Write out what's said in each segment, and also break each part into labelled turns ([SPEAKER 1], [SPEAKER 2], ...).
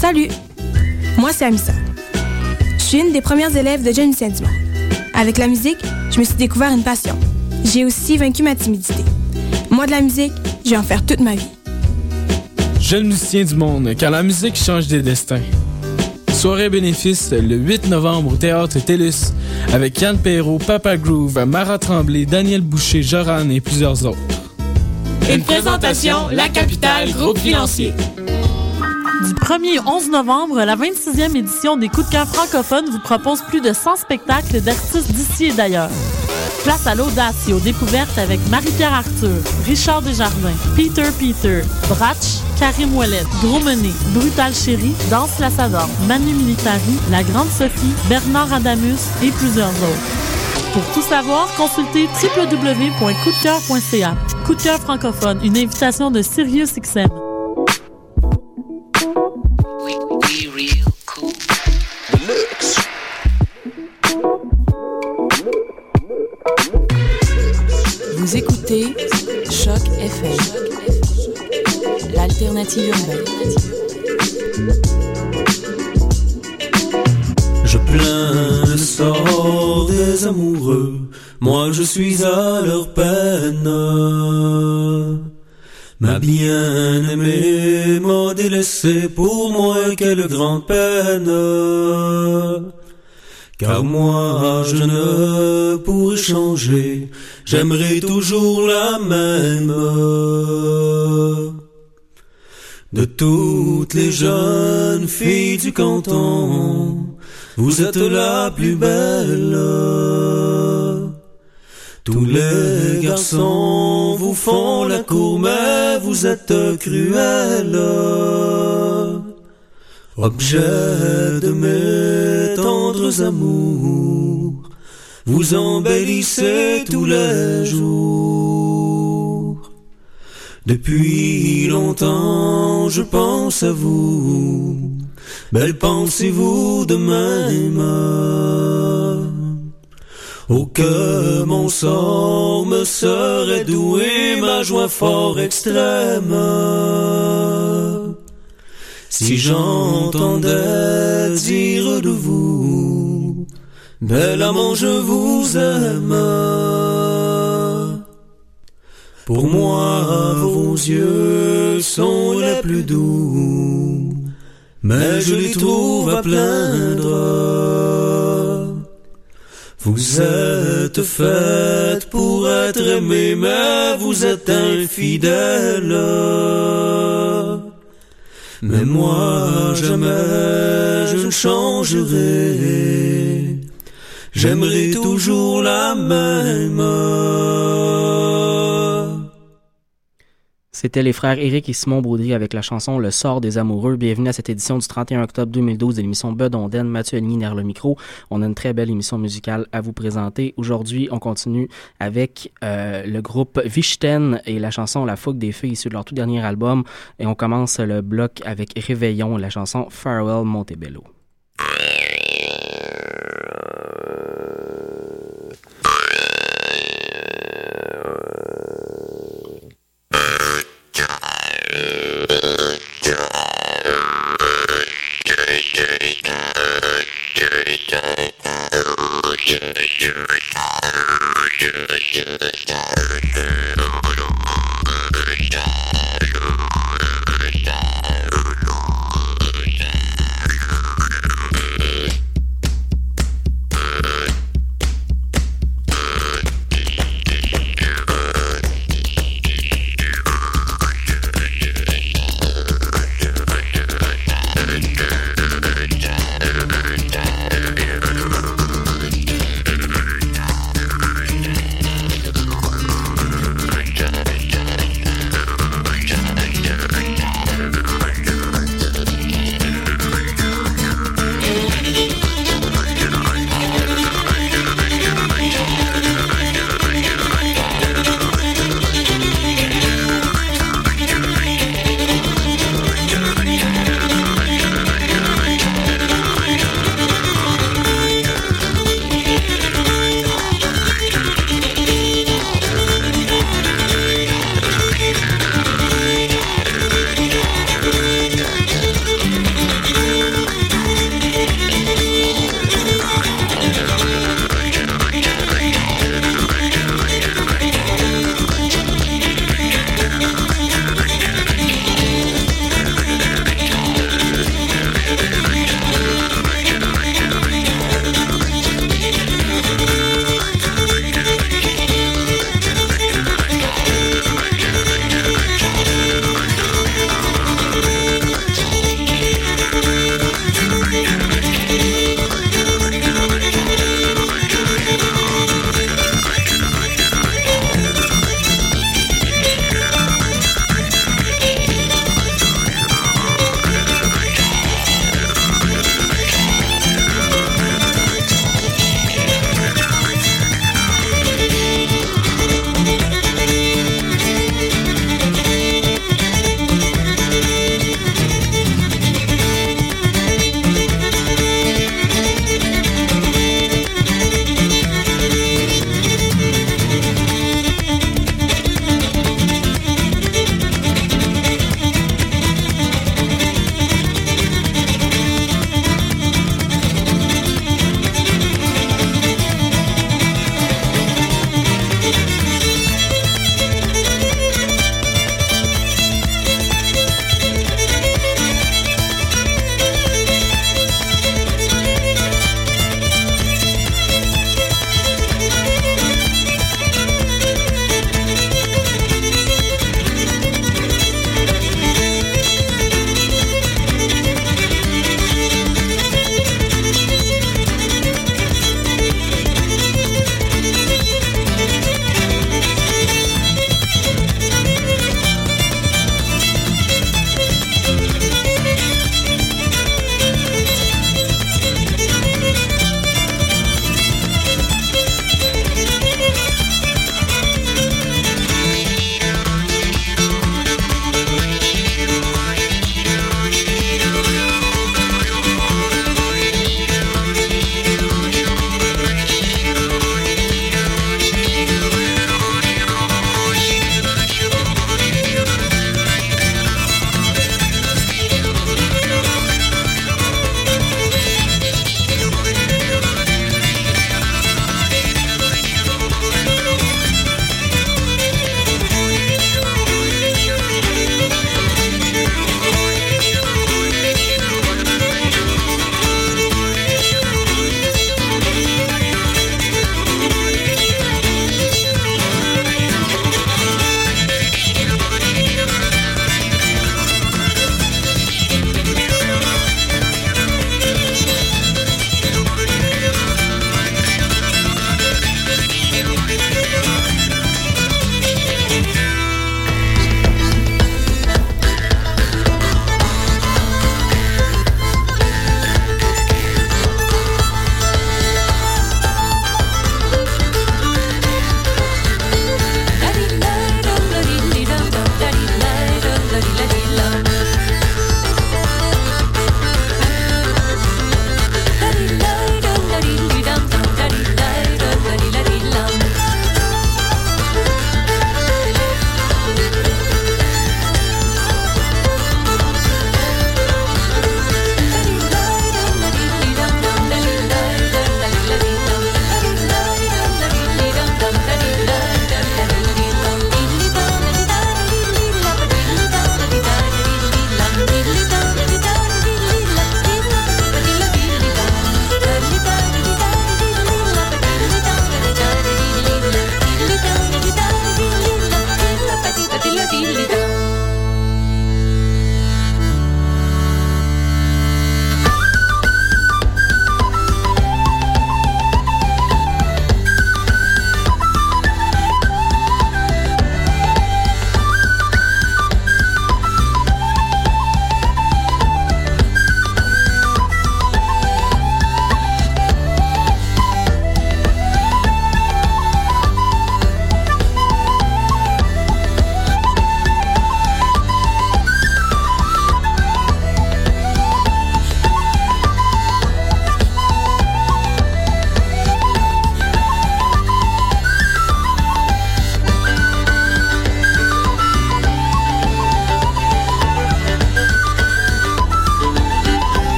[SPEAKER 1] Salut, moi c'est Amissa. Je suis une des premières élèves de Jeune Dumont. Avec la musique, je me suis découvert une passion. J'ai aussi vaincu ma timidité. Moi de la musique, je vais en faire toute ma vie.
[SPEAKER 2] Jeune musicien du monde, car la musique change des destins. Soirée bénéfice le 8 novembre au Théâtre TELUS avec Yann Perrault, Papa Groove, Mara Tremblay, Daniel Boucher, Joran et plusieurs autres.
[SPEAKER 3] Une présentation, La Capitale, groupe financier.
[SPEAKER 4] Du 1er au 11 novembre, la 26e édition des Coups de cœur francophones vous propose plus de 100 spectacles d'artistes d'ici et d'ailleurs. Place à l'audace et aux découvertes avec Marie-Pierre Arthur, Richard Desjardins, Peter Peter, Bratch, Karim Ouellet, Dromené, Brutal Chéri, Danse Lassador, Manu Militari, La Grande Sophie, Bernard Adamus et plusieurs autres. Pour tout savoir, consultez www.coupdecoeur.ca. Coup de cœur francophone, une invitation de Sirius XM.
[SPEAKER 5] Je plains le sort des amoureux, moi je suis à leur peine. Ma bien-aimée m'a délaissé pour moi quelle grande peine. Car moi je ne pourrai changer, j'aimerais toujours la même. De toutes les jeunes filles du canton, vous êtes la plus belle. Tous les garçons vous font la cour, mais vous êtes cruelle. Objet de mes tendres amours, vous embellissez tous les jours. Depuis longtemps je pense à vous, belle pensez-vous de même? Oh que mon sort me serait doué, ma joie fort extrême. Si j'entendais dire de vous, bel amant, je vous aime. Pour moi, vos yeux sont les plus doux, mais je les trouve à plaindre. Vous êtes faite pour être aimée, mais vous êtes infidèle. Mais moi, jamais je ne changerai. J'aimerai toujours la même.
[SPEAKER 6] C'était les frères Éric et Simon Baudry avec la chanson Le sort des amoureux. Bienvenue à cette édition du 31 octobre 2012 de l'émission Bedonden. Mathieu Aligny derrière le micro. On a une très belle émission musicale à vous présenter. Aujourd'hui, on continue avec euh, le groupe Vichten et la chanson La fougue des feux issue de leur tout dernier album. Et on commence le bloc avec Réveillon, la chanson Farewell Montebello.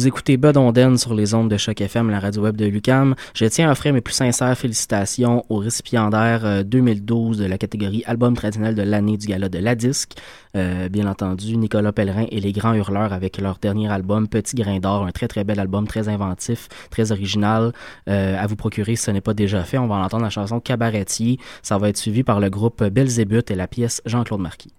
[SPEAKER 6] Vous écoutez Bud Onden sur les ondes de Choc FM, la radio web de Lucam. Je tiens à offrir mes plus sincères félicitations aux récipiendaires 2012 euh, de la catégorie album traditionnel de l'année du gala de la disque. Euh, bien entendu, Nicolas Pellerin et les Grands Hurleurs avec leur dernier album Petit Grain d'or, un très très bel album, très inventif, très original euh, à vous procurer si ce n'est pas déjà fait. On va en entendre la chanson Cabaretier. Ça va être suivi par le groupe Belzébuth et la pièce Jean-Claude Marquis.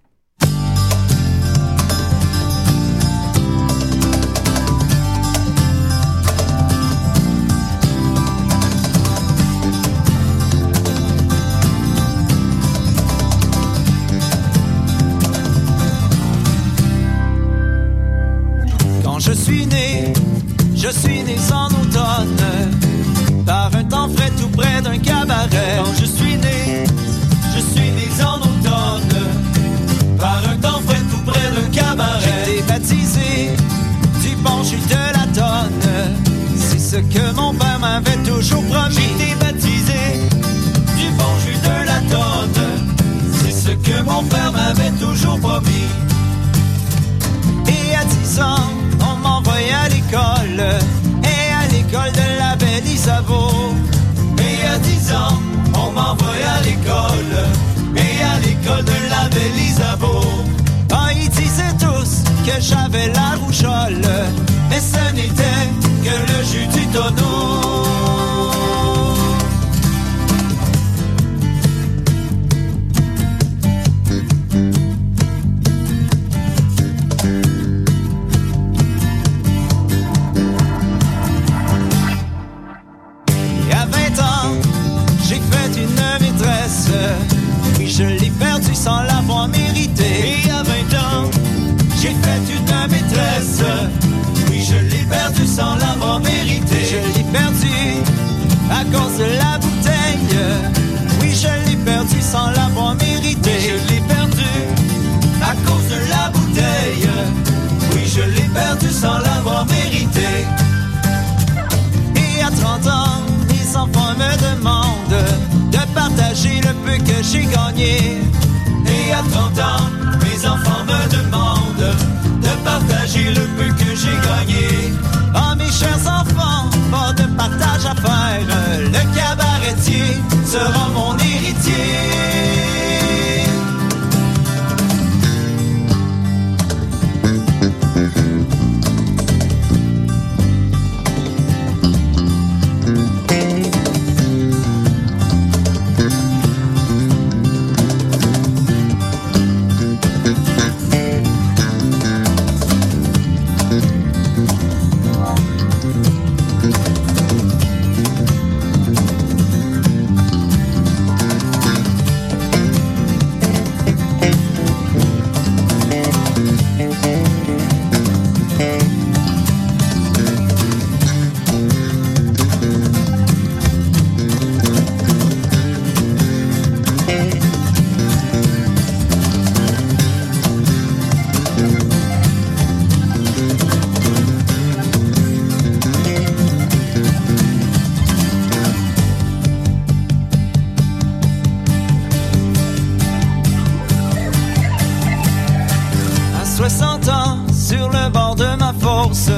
[SPEAKER 7] force,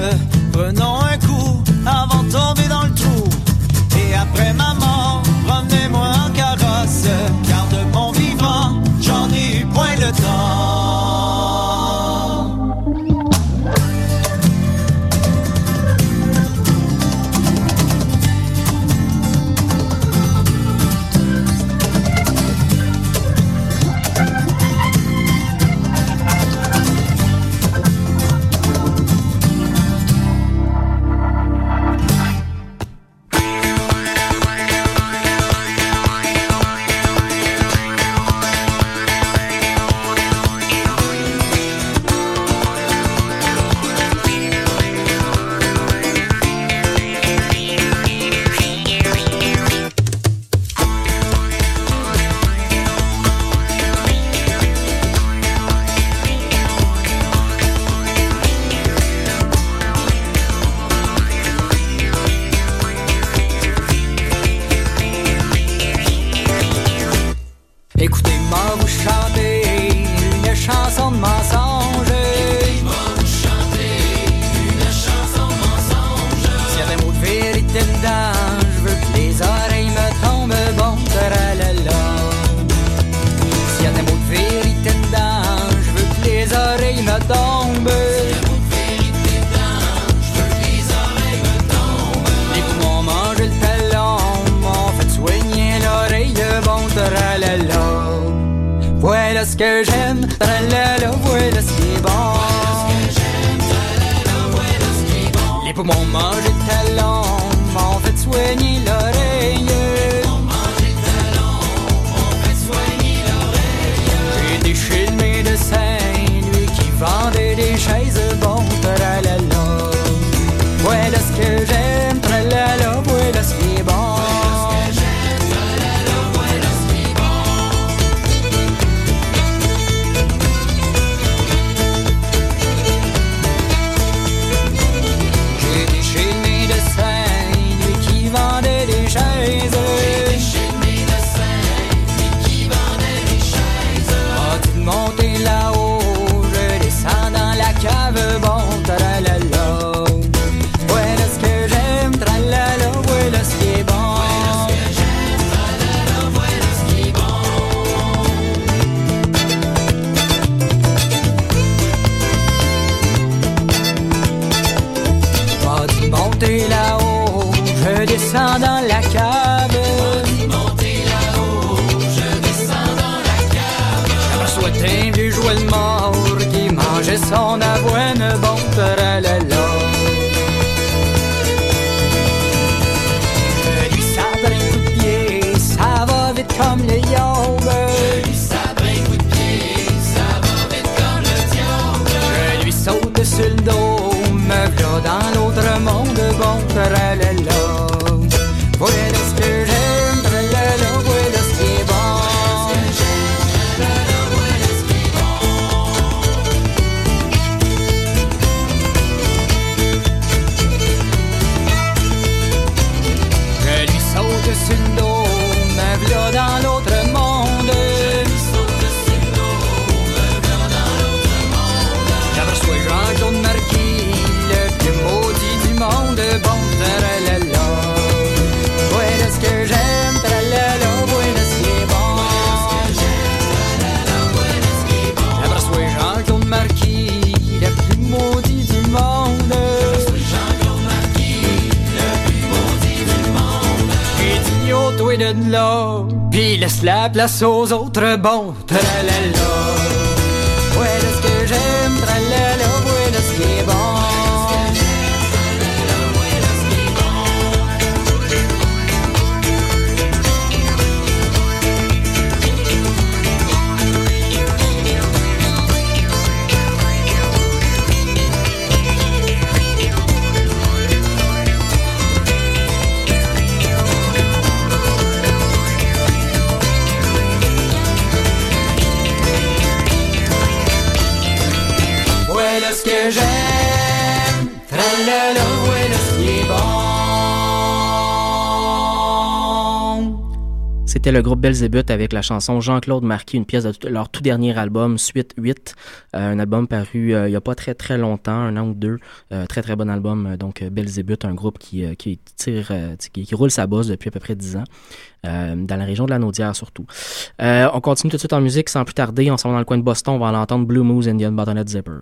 [SPEAKER 7] prenons un coup. Que j'aime, tralala, voilà ce qui est bon. Les poumons mangent de talons, m'ont fait soigner l'oreille. J'ai été chez le médecin, lui qui vendait des chaises, dans l'autre monde. J'aperçois Jean-Claude Marquis, le plus maudit du monde, bon. Voilà ce que j'aime, voilà ce qui est bon. Jean-Claude Marquis, le plus maudit du monde. De puis laisse la place aux autres bons, tralala.
[SPEAKER 6] C'était le groupe Belzébuth avec la chanson Jean-Claude Marquis, une pièce de leur tout dernier album, Suite 8. Euh, un album paru euh, il n'y a pas très très longtemps, un an ou deux. Euh, très très bon album. Donc Belzébuth, un groupe qui, tire, qui, roule sa bosse depuis à peu près 10 ans. Dans la région de la Naudière surtout. On continue tout de suite en musique sans plus tarder. On s'en va dans le coin de Boston. On va l'entendre Blue Moose Indian Bottonet Zipper.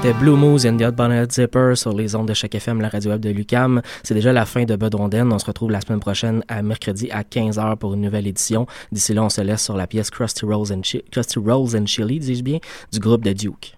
[SPEAKER 8] C'était Blue Moose and the Hot Bonnet Zipper sur les ondes de chaque FM, la radio web de Lucam. C'est déjà la fin de Bedonden. On se retrouve la semaine prochaine à mercredi à 15h pour une nouvelle édition. D'ici là, on se laisse sur la pièce Krusty Rolls and, and Chili, dis-je bien, du groupe de Duke.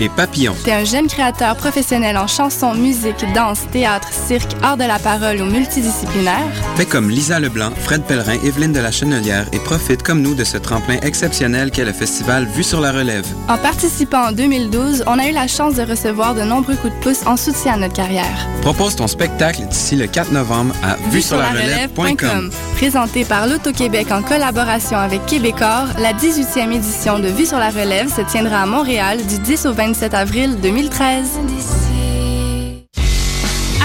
[SPEAKER 9] Et Papillon.
[SPEAKER 10] T'es un jeune créateur professionnel en chanson, musique, danse, théâtre, cirque, art de la parole ou multidisciplinaire?
[SPEAKER 9] Fais comme Lisa Leblanc, Fred Pellerin, Evelyne de la Chenelière et profite comme nous de ce tremplin exceptionnel qu'est le festival Vue sur la relève.
[SPEAKER 10] En participant en 2012, on a eu la chance de recevoir de nombreux coups de pouce en soutien à notre carrière.
[SPEAKER 9] Propose ton spectacle d'ici le 4 novembre à vue sur la relève.com.
[SPEAKER 10] Présenté par l'Auto-Québec en collaboration avec Québecor, la 18e édition de Vue sur la relève se tiendra à Montréal du 10 au 27 avril 2013.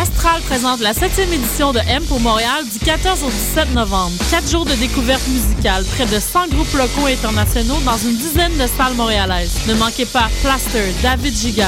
[SPEAKER 4] Astral présente la 7e édition de M pour Montréal du 14 au 17 novembre. Quatre jours de découverte musicale, près de 100 groupes locaux et internationaux dans une dizaine de salles montréalaises. Ne manquez pas Plaster, David Giguère,